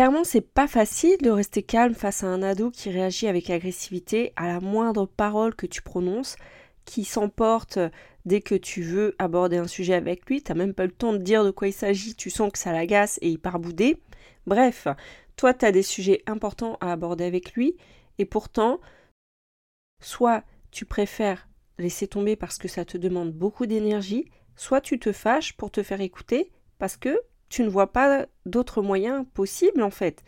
Clairement, c'est pas facile de rester calme face à un ado qui réagit avec agressivité à la moindre parole que tu prononces, qui s'emporte dès que tu veux aborder un sujet avec lui, t'as même pas le temps de dire de quoi il s'agit, tu sens que ça l'agace et il part bouder. Bref, toi tu as des sujets importants à aborder avec lui, et pourtant, soit tu préfères laisser tomber parce que ça te demande beaucoup d'énergie, soit tu te fâches pour te faire écouter parce que tu ne vois pas d'autres moyens possibles en fait.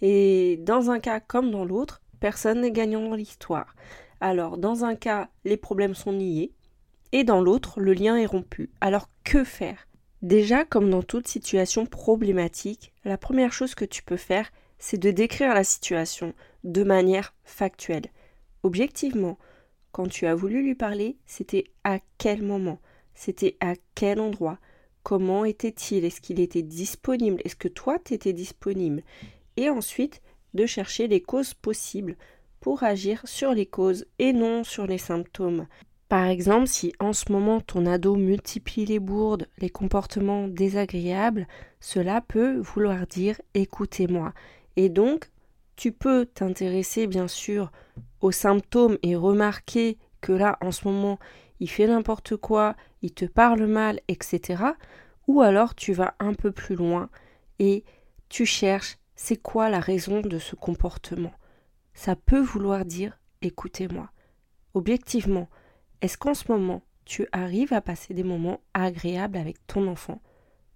Et dans un cas comme dans l'autre, personne n'est gagnant dans l'histoire. Alors dans un cas, les problèmes sont niés, et dans l'autre, le lien est rompu. Alors que faire? Déjà, comme dans toute situation problématique, la première chose que tu peux faire, c'est de décrire la situation de manière factuelle. Objectivement, quand tu as voulu lui parler, c'était à quel moment? C'était à quel endroit? Comment était-il? Est-ce qu'il était disponible? Est-ce que toi, tu étais disponible? Et ensuite, de chercher les causes possibles pour agir sur les causes et non sur les symptômes. Par exemple, si en ce moment ton ado multiplie les bourdes, les comportements désagréables, cela peut vouloir dire écoutez-moi. Et donc, tu peux t'intéresser bien sûr aux symptômes et remarquer que là, en ce moment, il fait n'importe quoi, il te parle mal, etc. Ou alors tu vas un peu plus loin et tu cherches c'est quoi la raison de ce comportement? Ça peut vouloir dire écoutez-moi. Objectivement, est-ce qu'en ce moment, tu arrives à passer des moments agréables avec ton enfant?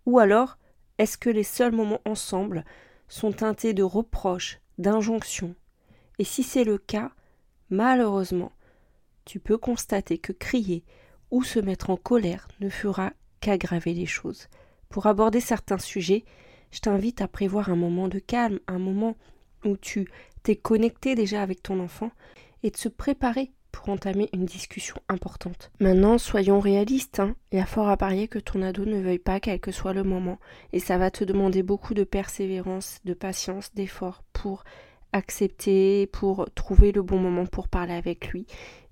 Ou alors, est-ce que les seuls moments ensemble sont teintés de reproches, d'injonctions? Et si c'est le cas, malheureusement, tu peux constater que crier ou se mettre en colère ne fera qu'aggraver les choses. Pour aborder certains sujets, je t'invite à prévoir un moment de calme, un moment où tu t'es connecté déjà avec ton enfant et de se préparer pour entamer une discussion importante. Maintenant, soyons réalistes, hein. il y a fort à parier que ton ado ne veuille pas quel que soit le moment, et ça va te demander beaucoup de persévérance, de patience, d'effort pour accepter, pour trouver le bon moment pour parler avec lui.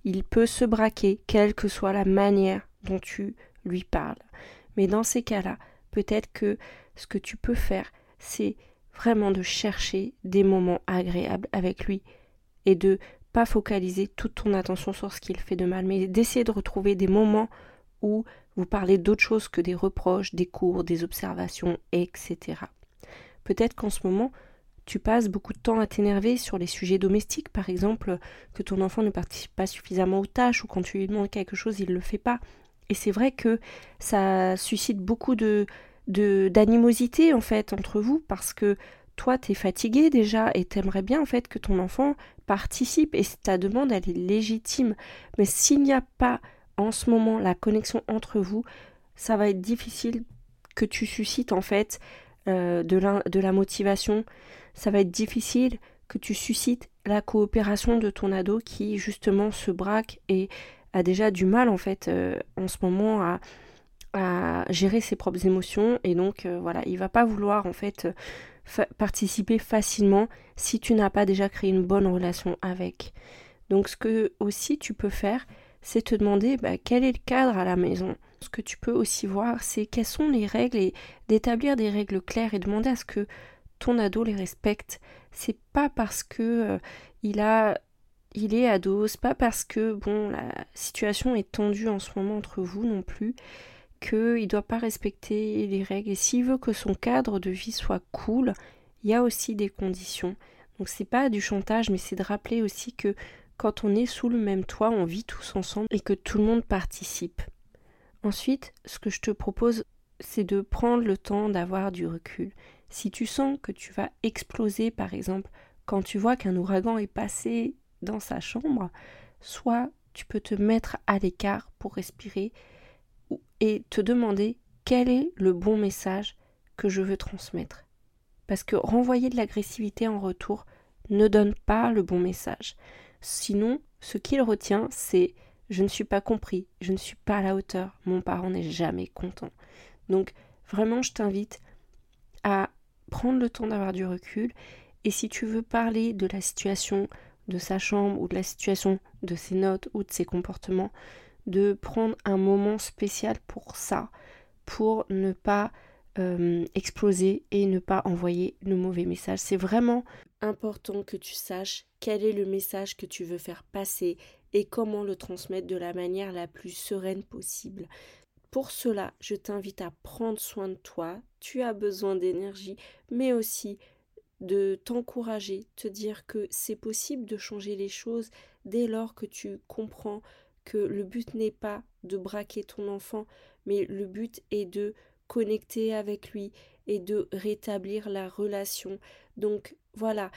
Il peut se braquer, quelle que soit la manière dont tu lui parles. Mais dans ces cas-là, peut-être que ce que tu peux faire, c'est vraiment de chercher des moments agréables avec lui et de pas focaliser toute ton attention sur ce qu'il fait de mal, mais d'essayer de retrouver des moments où vous parlez d'autre chose que des reproches, des cours, des observations, etc. Peut-être qu'en ce moment, tu passes beaucoup de temps à t'énerver sur les sujets domestiques, par exemple, que ton enfant ne participe pas suffisamment aux tâches ou quand tu lui demandes quelque chose, il ne le fait pas. Et c'est vrai que ça suscite beaucoup de d'animosité en fait entre vous parce que toi tu es fatigué déjà et t'aimerais bien en fait que ton enfant participe et ta demande elle est légitime. Mais s'il n'y a pas en ce moment la connexion entre vous, ça va être difficile que tu suscites en fait euh, de, de la motivation. Ça va être difficile que tu suscites la coopération de ton ado qui justement se braque et a déjà du mal en fait euh, en ce moment à, gérer ses propres émotions et donc euh, voilà il va pas vouloir en fait participer facilement si tu n'as pas déjà créé une bonne relation avec. Donc ce que aussi tu peux faire, c'est te demander bah, quel est le cadre à la maison. Ce que tu peux aussi voir, c'est quelles sont les règles et d'établir des règles claires et demander à ce que ton ado les respecte. C'est pas parce que euh, il a il est ado, c'est pas parce que bon la situation est tendue en ce moment entre vous non plus qu'il doit pas respecter les règles. Et s'il veut que son cadre de vie soit cool, il y a aussi des conditions. Donc c'est pas du chantage, mais c'est de rappeler aussi que quand on est sous le même toit, on vit tous ensemble et que tout le monde participe. Ensuite, ce que je te propose, c'est de prendre le temps d'avoir du recul. Si tu sens que tu vas exploser, par exemple, quand tu vois qu'un ouragan est passé dans sa chambre, soit tu peux te mettre à l'écart pour respirer, et te demander quel est le bon message que je veux transmettre. Parce que renvoyer de l'agressivité en retour ne donne pas le bon message. Sinon, ce qu'il retient, c'est je ne suis pas compris, je ne suis pas à la hauteur, mon parent n'est jamais content. Donc vraiment, je t'invite à prendre le temps d'avoir du recul et si tu veux parler de la situation de sa chambre ou de la situation de ses notes ou de ses comportements, de prendre un moment spécial pour ça, pour ne pas euh, exploser et ne pas envoyer le mauvais message. C'est vraiment important que tu saches quel est le message que tu veux faire passer et comment le transmettre de la manière la plus sereine possible. Pour cela, je t'invite à prendre soin de toi. Tu as besoin d'énergie, mais aussi de t'encourager, te dire que c'est possible de changer les choses dès lors que tu comprends que le but n'est pas de braquer ton enfant, mais le but est de connecter avec lui et de rétablir la relation. Donc voilà,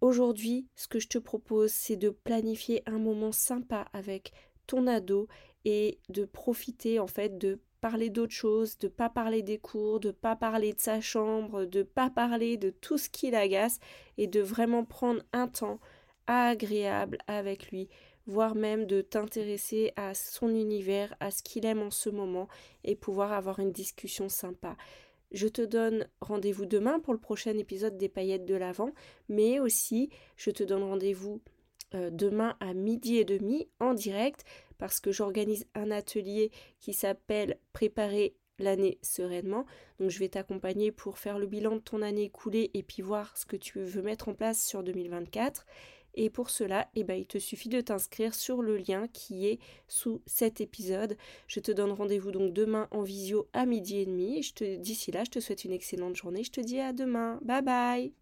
aujourd'hui, ce que je te propose, c'est de planifier un moment sympa avec ton ado et de profiter en fait de parler d'autre chose, de pas parler des cours, de pas parler de sa chambre, de pas parler de tout ce qui l'agace et de vraiment prendre un temps agréable avec lui voire même de t'intéresser à son univers, à ce qu'il aime en ce moment et pouvoir avoir une discussion sympa. Je te donne rendez-vous demain pour le prochain épisode des paillettes de l'Avent, mais aussi je te donne rendez-vous euh, demain à midi et demi en direct parce que j'organise un atelier qui s'appelle Préparer l'année sereinement. Donc je vais t'accompagner pour faire le bilan de ton année écoulée et puis voir ce que tu veux mettre en place sur 2024. Et pour cela, eh ben, il te suffit de t'inscrire sur le lien qui est sous cet épisode. Je te donne rendez-vous donc demain en visio à midi et demi. Et te, d'ici là, je te souhaite une excellente journée. Je te dis à demain. Bye bye